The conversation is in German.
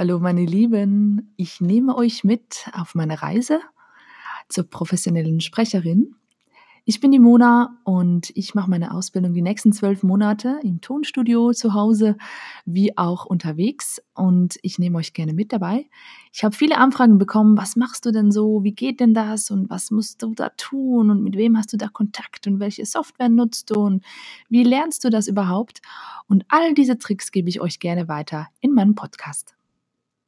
Hallo meine Lieben, ich nehme euch mit auf meine Reise zur professionellen Sprecherin. Ich bin die Mona und ich mache meine Ausbildung die nächsten zwölf Monate im Tonstudio zu Hause wie auch unterwegs und ich nehme euch gerne mit dabei. Ich habe viele Anfragen bekommen, was machst du denn so, wie geht denn das und was musst du da tun und mit wem hast du da Kontakt und welche Software nutzt du und wie lernst du das überhaupt? Und all diese Tricks gebe ich euch gerne weiter in meinem Podcast.